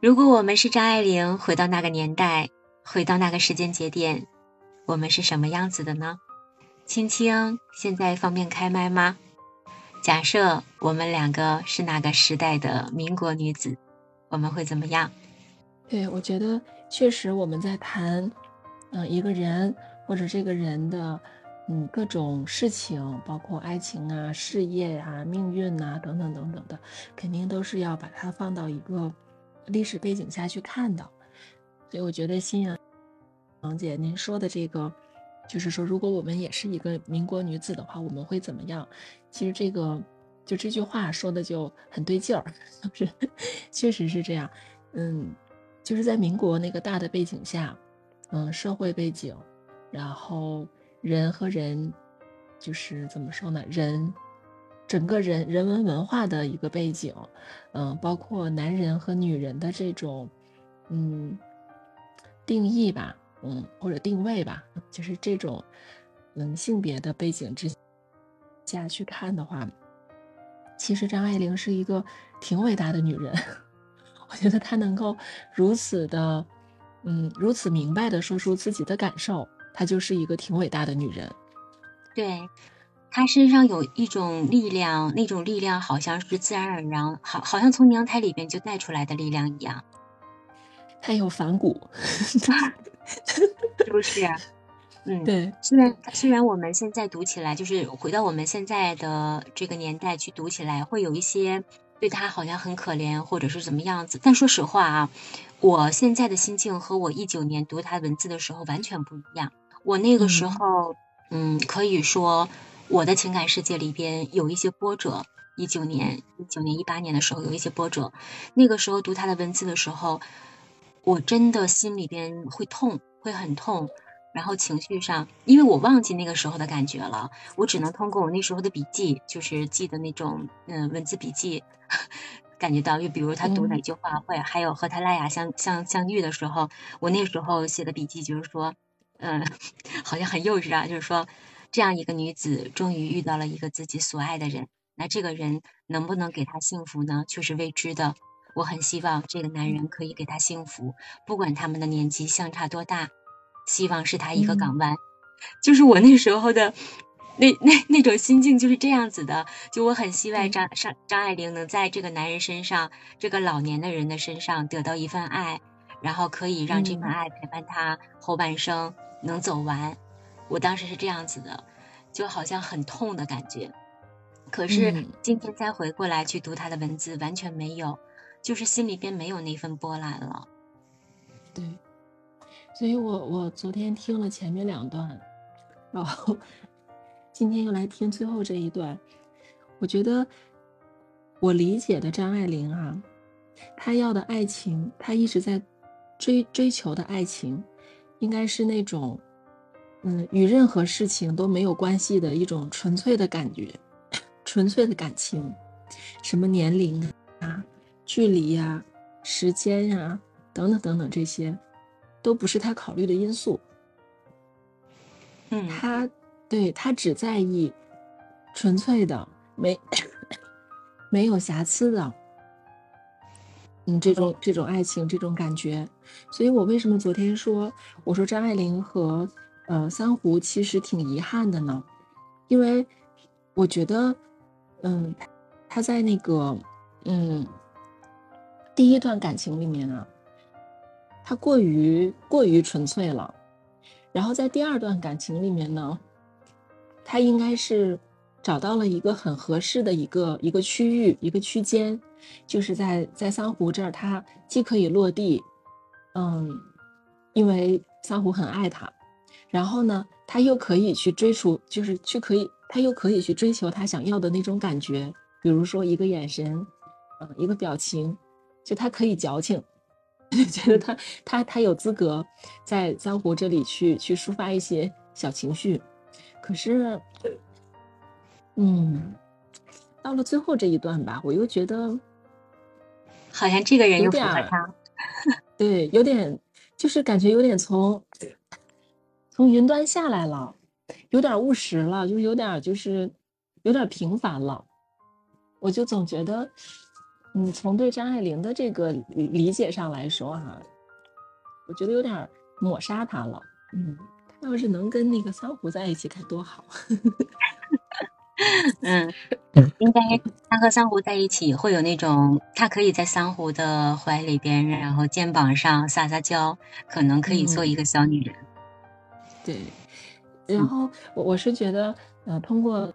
如果我们是张爱玲，回到那个年代，回到那个时间节点，我们是什么样子的呢？青青，现在方便开麦吗？假设我们两个是那个时代的民国女子，我们会怎么样？对，我觉得确实我们在谈，嗯，一个人或者这个人的，嗯，各种事情，包括爱情啊、事业啊、命运呐等等等等的，肯定都是要把它放到一个。历史背景下去看的，所以我觉得新阳王姐您说的这个，就是说如果我们也是一个民国女子的话，我们会怎么样？其实这个就这句话说的就很对劲儿，是确实是这样。嗯，就是在民国那个大的背景下，嗯，社会背景，然后人和人，就是怎么说呢？人。整个人人文文化的一个背景，嗯，包括男人和女人的这种，嗯，定义吧，嗯，或者定位吧，就是这种，嗯，性别的背景之下去看的话，其实张爱玲是一个挺伟大的女人。我觉得她能够如此的，嗯，如此明白的说出自己的感受，她就是一个挺伟大的女人。对。他身上有一种力量，那种力量好像是自然而然，好，好像从娘胎里边就带出来的力量一样。他有反骨，是不是？嗯，对。虽然虽然我们现在读起来，就是回到我们现在的这个年代去读起来，会有一些对他好像很可怜，或者是怎么样子。但说实话啊，我现在的心境和我一九年读他文字的时候完全不一样。我那个时候，嗯，可以说。我的情感世界里边有一些波折，一九年、一九年、一八年的时候有一些波折。那个时候读他的文字的时候，我真的心里边会痛，会很痛。然后情绪上，因为我忘记那个时候的感觉了，我只能通过我那时候的笔记，就是记的那种嗯文字笔记，感觉到。就比如他读哪句话，会还有和他拉雅相相相遇的时候，我那时候写的笔记就是说，嗯，好像很幼稚啊，就是说。这样一个女子终于遇到了一个自己所爱的人，那这个人能不能给她幸福呢？却是未知的。我很希望这个男人可以给她幸福，不管他们的年纪相差多大，希望是他一个港湾。就是我那时候的那那那种心境就是这样子的。就我很希望张张张爱玲能在这个男人身上，这个老年的人的身上得到一份爱，然后可以让这份爱陪伴他后半生，能走完。我当时是这样子的，就好像很痛的感觉，可是今天再回过来去读他的文字，完全没有，就是心里边没有那份波澜了。对，所以我我昨天听了前面两段，然后今天又来听最后这一段，我觉得我理解的张爱玲啊，她要的爱情，她一直在追追求的爱情，应该是那种。嗯，与任何事情都没有关系的一种纯粹的感觉，纯粹的感情，什么年龄啊、距离呀、时间呀，等等等等，这些都不是他考虑的因素。嗯，他对他只在意纯粹的、没没有瑕疵的，嗯，这种这种爱情，这种感觉。所以我为什么昨天说，我说张爱玲和。呃，三胡其实挺遗憾的呢，因为我觉得，嗯，他在那个，嗯，第一段感情里面啊，他过于过于纯粹了，然后在第二段感情里面呢，他应该是找到了一个很合适的一个一个区域一个区间，就是在在三胡这儿，他既可以落地，嗯，因为三胡很爱他。然后呢，他又可以去追逐，就是去可以，他又可以去追求他想要的那种感觉，比如说一个眼神，嗯，一个表情，就他可以矫情，觉得他他他有资格在江湖这里去去抒发一些小情绪。可是，嗯，到了最后这一段吧，我又觉得好像这个人又符合他，对，有点就是感觉有点从。从云端下来了，有点务实了，就有点就是有点平凡了。我就总觉得，嗯，从对张爱玲的这个理解上来说哈，我觉得有点抹杀她了。嗯，她要是能跟那个桑湖在一起，该多好。嗯，应该他和三湖在一起会有那种，他可以在三湖的怀里边，然后肩膀上撒撒娇，可能可以做一个小女人。对，然后我我是觉得，呃，通过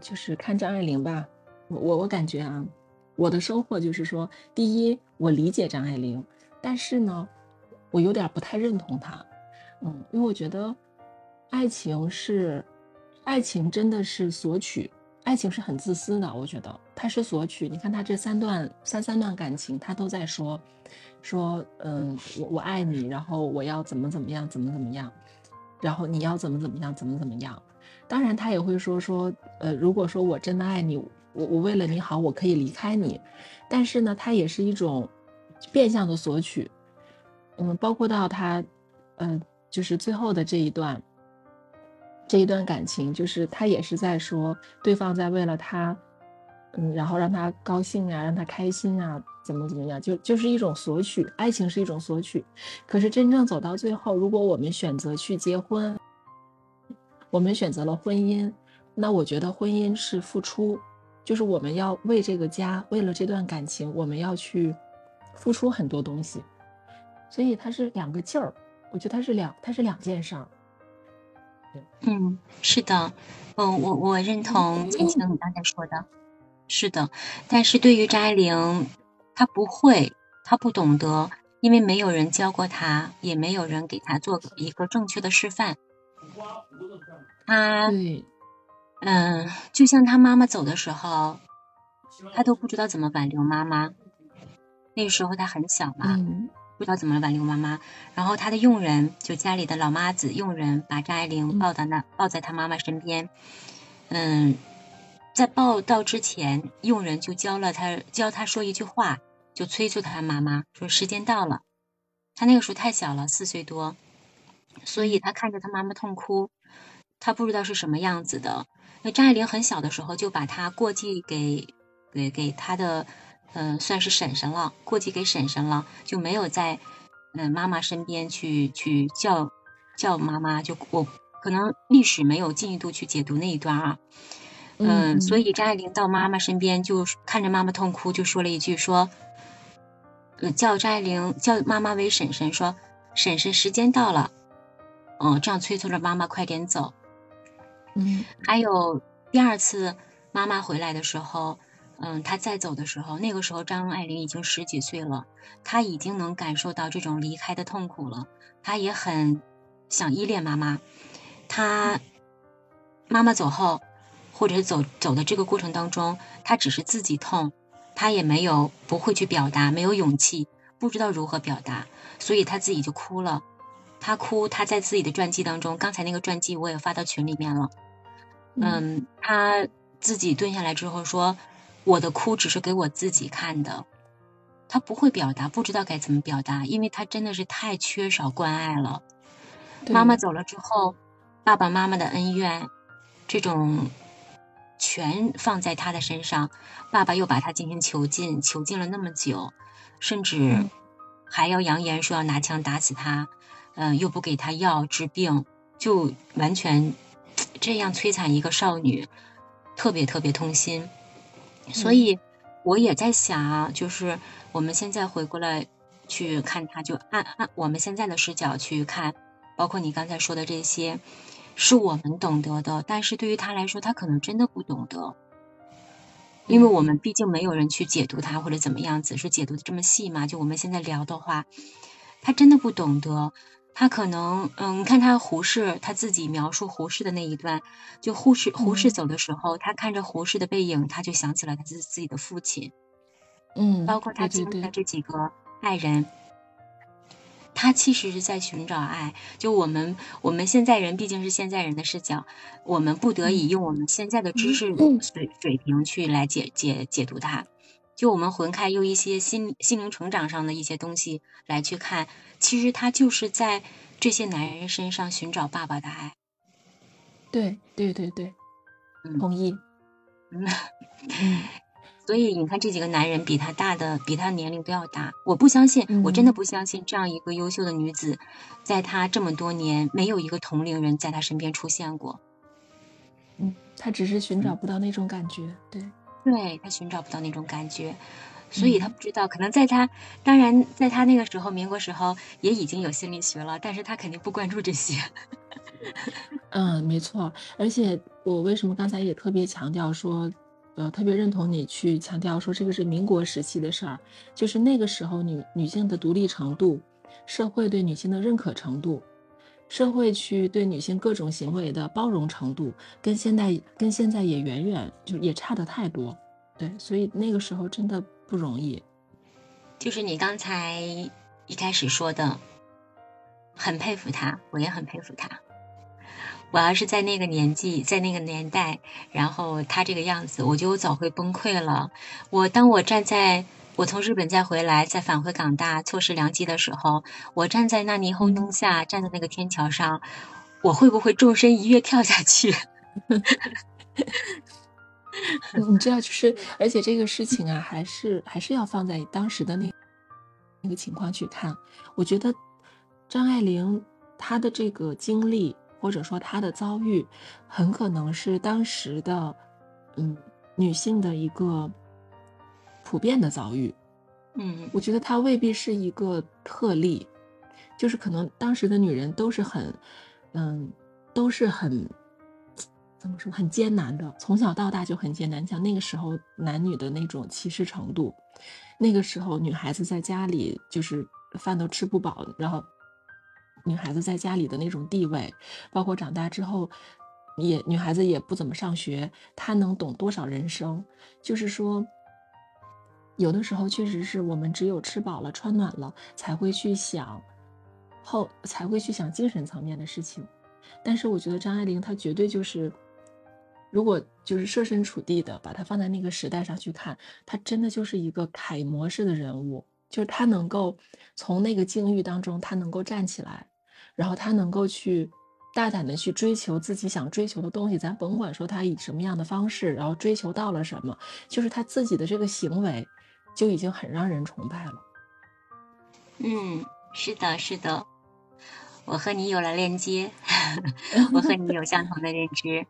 就是看张爱玲吧，我我感觉啊。我的收获就是说，第一，我理解张爱玲，但是呢，我有点不太认同她，嗯，因为我觉得，爱情是，爱情真的是索取，爱情是很自私的，我觉得他是索取。你看他这三段三三段感情，他都在说，说，嗯，我我爱你，然后我要怎么怎么样，怎么怎么样，然后你要怎么怎么样，怎么怎么样。当然他也会说说，呃，如果说我真的爱你。我我为了你好，我可以离开你，但是呢，他也是一种变相的索取，嗯，包括到他，嗯，就是最后的这一段，这一段感情，就是他也是在说对方在为了他，嗯，然后让他高兴啊，让他开心啊，怎么怎么样，就就是一种索取，爱情是一种索取，可是真正走到最后，如果我们选择去结婚，我们选择了婚姻，那我觉得婚姻是付出。就是我们要为这个家，为了这段感情，我们要去付出很多东西，所以它是两个劲儿。我觉得它是两，它是两件事儿。嗯，是的，嗯，我我认同青青你刚才说的，是的。但是对于张爱玲，她不会，她不懂得，因为没有人教过她，也没有人给她做一个正确的示范。她对。嗯，就像她妈妈走的时候，她都不知道怎么挽留妈妈。那时候她很小嘛，不知道怎么挽留妈妈。然后她的佣人，就家里的老妈子佣人，把张爱玲抱到那，抱在她妈妈身边。嗯，在报到之前，佣人就教了他，教他说一句话，就催促他妈妈说时间到了。他那个时候太小了，四岁多，所以他看着他妈妈痛哭，他不知道是什么样子的。那张爱玲很小的时候就把她过继给给给她的，嗯，算是婶婶了，过继给婶婶了，就没有在嗯妈妈身边去去叫叫妈妈。就我可能历史没有进一步去解读那一段啊，嗯，所以张爱玲到妈妈身边就看着妈妈痛哭，就说了一句说，叫张爱玲叫妈妈为婶婶，说婶婶时间到了，嗯，这样催促着妈妈快点走。嗯，还有第二次妈妈回来的时候，嗯，她再走的时候，那个时候张爱玲已经十几岁了，她已经能感受到这种离开的痛苦了，她也很想依恋妈妈。她妈妈走后，或者走走的这个过程当中，他只是自己痛，他也没有不会去表达，没有勇气，不知道如何表达，所以他自己就哭了。他哭，他在自己的传记当中，刚才那个传记我也发到群里面了。嗯，他自己蹲下来之后说：“我的哭只是给我自己看的。”他不会表达，不知道该怎么表达，因为他真的是太缺少关爱了。妈妈走了之后，爸爸妈妈的恩怨，这种全放在他的身上。爸爸又把他进行囚禁，囚禁了那么久，甚至还要扬言说要拿枪打死他。嗯，又不给他药治病，就完全这样摧残一个少女，特别特别痛心。所以我也在想啊，就是我们现在回过来去看他，就按按我们现在的视角去看，包括你刚才说的这些，是我们懂得的，但是对于他来说，他可能真的不懂得，因为我们毕竟没有人去解读他或者怎么样子，是解读的这么细嘛。就我们现在聊的话，他真的不懂得。他可能，嗯，你看他胡适他自己描述胡适的那一段，就胡适胡适走的时候，他看着胡适的背影，他就想起了他自自己的父亲，嗯，包括他经历的这几个爱人，他其实是在寻找爱。就我们我们现在人毕竟是现在人的视角，我们不得已用我们现在的知识水水平去来解解解读它。就我们魂开用一些心心灵成长上的一些东西来去看，其实他就是在这些男人身上寻找爸爸的爱。对对对对，同意。嗯，所以你看这几个男人比他大的，比他年龄都要大。我不相信，我真的不相信这样一个优秀的女子，在他这么多年没有一个同龄人在他身边出现过。嗯，他只是寻找不到那种感觉，对，对他寻找不到那种感觉，所以他不知道。可能在他，当然在他那个时候，民国时候也已经有心理学了，但是他肯定不关注这些。嗯，没错。而且我为什么刚才也特别强调说，呃，特别认同你去强调说这个是民国时期的事儿，就是那个时候女女性的独立程度，社会对女性的认可程度，社会去对女性各种行为的包容程度，跟现在跟现在也远远就也差的太多。对，所以那个时候真的不容易。就是你刚才一开始说的，很佩服她，我也很佩服她。我要是在那个年纪，在那个年代，然后他这个样子，我就早会崩溃了。我当我站在我从日本再回来，再返回港大，错失良机的时候，我站在那霓虹灯下，站在那个天桥上，我会不会纵身一跃跳下去？你知道，就是而且这个事情啊，还是还是要放在当时的那那个情况去看。我觉得张爱玲她的这个经历。或者说她的遭遇，很可能是当时的，嗯，女性的一个普遍的遭遇。嗯，我觉得她未必是一个特例，就是可能当时的女人都是很，嗯，都是很，怎么说，很艰难的，从小到大就很艰难。像那个时候男女的那种歧视程度，那个时候女孩子在家里就是饭都吃不饱，然后。女孩子在家里的那种地位，包括长大之后，也女孩子也不怎么上学，她能懂多少人生？就是说，有的时候确实是我们只有吃饱了、穿暖了，才会去想后，才会去想精神层面的事情。但是我觉得张爱玲她绝对就是，如果就是设身处地的把她放在那个时代上去看，她真的就是一个楷模式的人物，就是她能够从那个境遇当中，她能够站起来。然后他能够去大胆的去追求自己想追求的东西，咱甭管说他以什么样的方式，然后追求到了什么，就是他自己的这个行为，就已经很让人崇拜了。嗯，是的，是的，我和你有了链接，我和你有相同的认知。